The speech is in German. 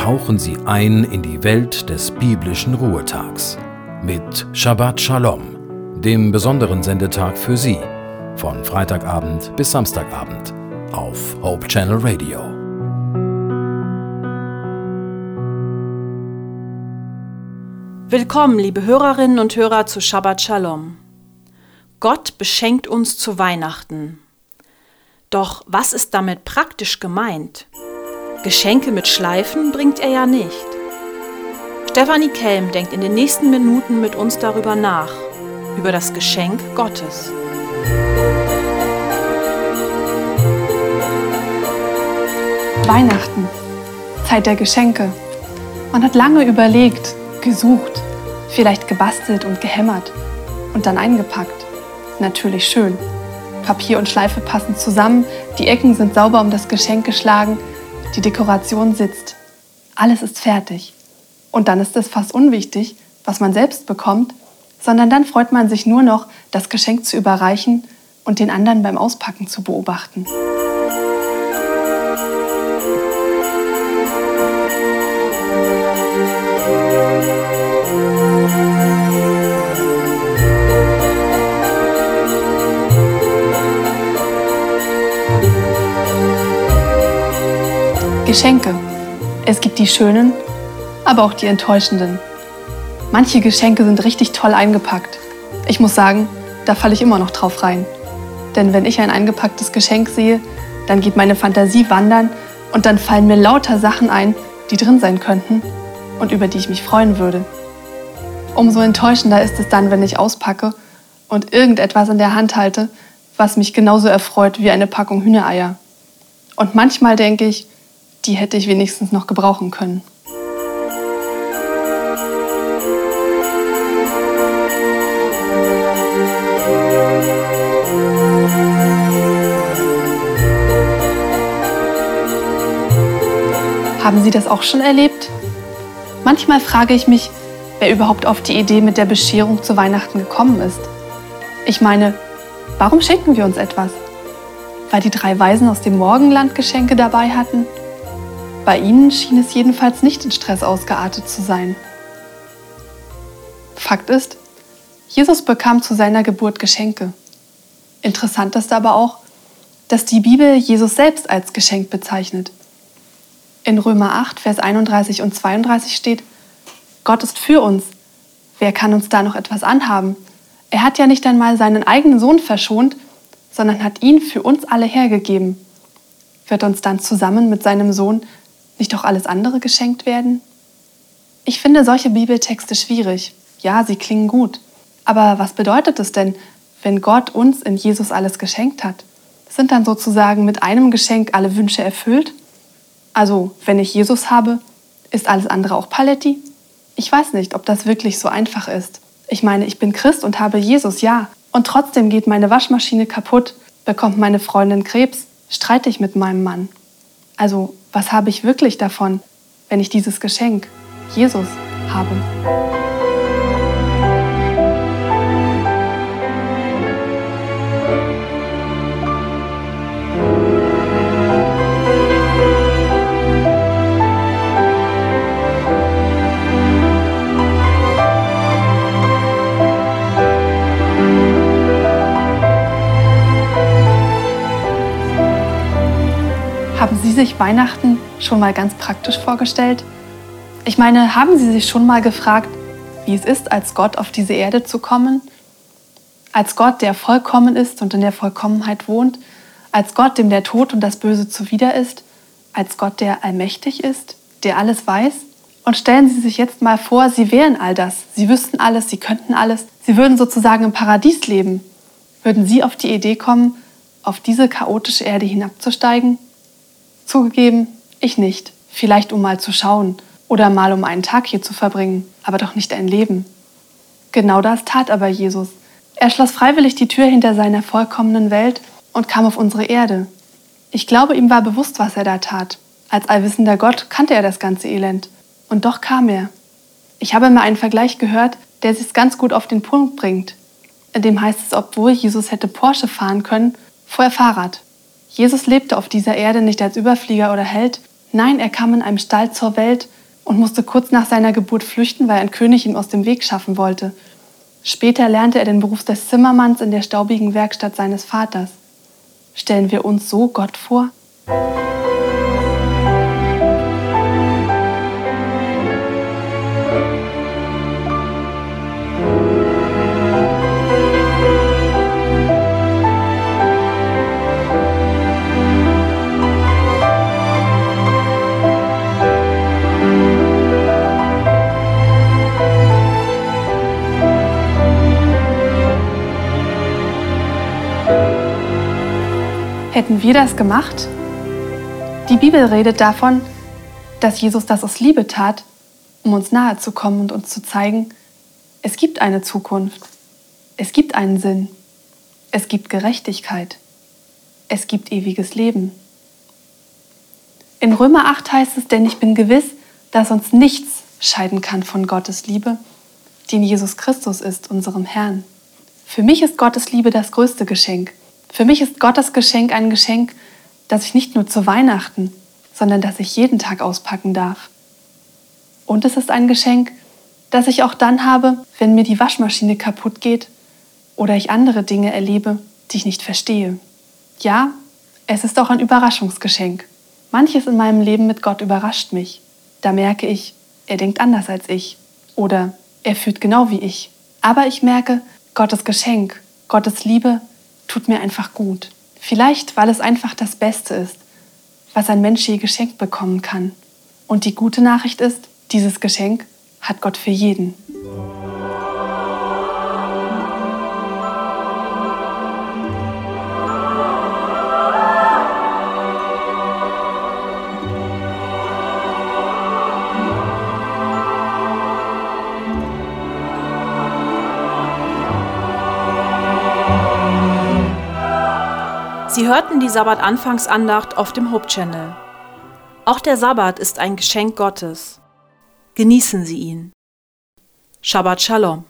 tauchen Sie ein in die Welt des biblischen Ruhetags mit Shabbat Shalom, dem besonderen Sendetag für Sie, von Freitagabend bis Samstagabend auf Hope Channel Radio. Willkommen, liebe Hörerinnen und Hörer zu Shabbat Shalom. Gott beschenkt uns zu Weihnachten. Doch was ist damit praktisch gemeint? Geschenke mit Schleifen bringt er ja nicht. Stefanie Kelm denkt in den nächsten Minuten mit uns darüber nach, über das Geschenk Gottes. Weihnachten, Zeit der Geschenke. Man hat lange überlegt, gesucht, vielleicht gebastelt und gehämmert und dann eingepackt. Natürlich schön. Papier und Schleife passen zusammen, die Ecken sind sauber um das Geschenk geschlagen, die Dekoration sitzt. Alles ist fertig. Und dann ist es fast unwichtig, was man selbst bekommt, sondern dann freut man sich nur noch, das Geschenk zu überreichen und den anderen beim Auspacken zu beobachten. Geschenke. Es gibt die schönen, aber auch die enttäuschenden. Manche Geschenke sind richtig toll eingepackt. Ich muss sagen, da falle ich immer noch drauf rein. Denn wenn ich ein eingepacktes Geschenk sehe, dann geht meine Fantasie wandern und dann fallen mir lauter Sachen ein, die drin sein könnten und über die ich mich freuen würde. Umso enttäuschender ist es dann, wenn ich auspacke und irgendetwas in der Hand halte, was mich genauso erfreut wie eine Packung Hühnereier. Und manchmal denke ich, die hätte ich wenigstens noch gebrauchen können. Haben Sie das auch schon erlebt? Manchmal frage ich mich, wer überhaupt auf die Idee mit der Bescherung zu Weihnachten gekommen ist. Ich meine, warum schenken wir uns etwas? Weil die drei Weisen aus dem Morgenland Geschenke dabei hatten? Bei ihnen schien es jedenfalls nicht in Stress ausgeartet zu sein. Fakt ist, Jesus bekam zu seiner Geburt Geschenke. Interessant ist aber auch, dass die Bibel Jesus selbst als Geschenk bezeichnet. In Römer 8, Vers 31 und 32 steht, Gott ist für uns. Wer kann uns da noch etwas anhaben? Er hat ja nicht einmal seinen eigenen Sohn verschont, sondern hat ihn für uns alle hergegeben. Wird uns dann zusammen mit seinem Sohn nicht auch alles andere geschenkt werden? Ich finde solche Bibeltexte schwierig. Ja, sie klingen gut. Aber was bedeutet es denn, wenn Gott uns in Jesus alles geschenkt hat? Sind dann sozusagen mit einem Geschenk alle Wünsche erfüllt? Also, wenn ich Jesus habe, ist alles andere auch Paletti? Ich weiß nicht, ob das wirklich so einfach ist. Ich meine, ich bin Christ und habe Jesus, ja. Und trotzdem geht meine Waschmaschine kaputt, bekommt meine Freundin Krebs, streite ich mit meinem Mann. Also, was habe ich wirklich davon, wenn ich dieses Geschenk, Jesus, habe? Sich Weihnachten schon mal ganz praktisch vorgestellt? Ich meine, haben Sie sich schon mal gefragt, wie es ist, als Gott auf diese Erde zu kommen? Als Gott, der vollkommen ist und in der Vollkommenheit wohnt? Als Gott, dem der Tod und das Böse zuwider ist? Als Gott, der allmächtig ist, der alles weiß? Und stellen Sie sich jetzt mal vor, Sie wären all das. Sie wüssten alles, Sie könnten alles. Sie würden sozusagen im Paradies leben. Würden Sie auf die Idee kommen, auf diese chaotische Erde hinabzusteigen? Zugegeben, ich nicht. Vielleicht um mal zu schauen oder mal um einen Tag hier zu verbringen, aber doch nicht ein Leben. Genau das tat aber Jesus. Er schloss freiwillig die Tür hinter seiner vollkommenen Welt und kam auf unsere Erde. Ich glaube, ihm war bewusst, was er da tat. Als allwissender Gott kannte er das ganze Elend. Und doch kam er. Ich habe mal einen Vergleich gehört, der es ganz gut auf den Punkt bringt. In dem heißt es, obwohl Jesus hätte Porsche fahren können, fuhr er Fahrrad. Jesus lebte auf dieser Erde nicht als Überflieger oder Held, Nein, er kam in einem Stall zur Welt und musste kurz nach seiner Geburt flüchten, weil ein König ihn aus dem Weg schaffen wollte. Später lernte er den Beruf des Zimmermanns in der staubigen Werkstatt seines Vaters. Stellen wir uns so Gott vor? Hätten wir das gemacht? Die Bibel redet davon, dass Jesus das aus Liebe tat, um uns nahe zu kommen und uns zu zeigen, es gibt eine Zukunft, es gibt einen Sinn, es gibt Gerechtigkeit, es gibt ewiges Leben. In Römer 8 heißt es, denn ich bin gewiss, dass uns nichts scheiden kann von Gottes Liebe, die in Jesus Christus ist, unserem Herrn. Für mich ist Gottes Liebe das größte Geschenk. Für mich ist Gottes Geschenk ein Geschenk, das ich nicht nur zu Weihnachten, sondern das ich jeden Tag auspacken darf. Und es ist ein Geschenk, das ich auch dann habe, wenn mir die Waschmaschine kaputt geht oder ich andere Dinge erlebe, die ich nicht verstehe. Ja, es ist auch ein Überraschungsgeschenk. Manches in meinem Leben mit Gott überrascht mich. Da merke ich, er denkt anders als ich oder er fühlt genau wie ich. Aber ich merke, Gottes Geschenk, Gottes Liebe tut mir einfach gut. Vielleicht, weil es einfach das Beste ist, was ein Mensch je geschenkt bekommen kann. Und die gute Nachricht ist, dieses Geschenk hat Gott für jeden. Sie hörten die Sabbat-Anfangsandacht auf dem Hope Channel. Auch der Sabbat ist ein Geschenk Gottes. Genießen Sie ihn. Shabbat Shalom.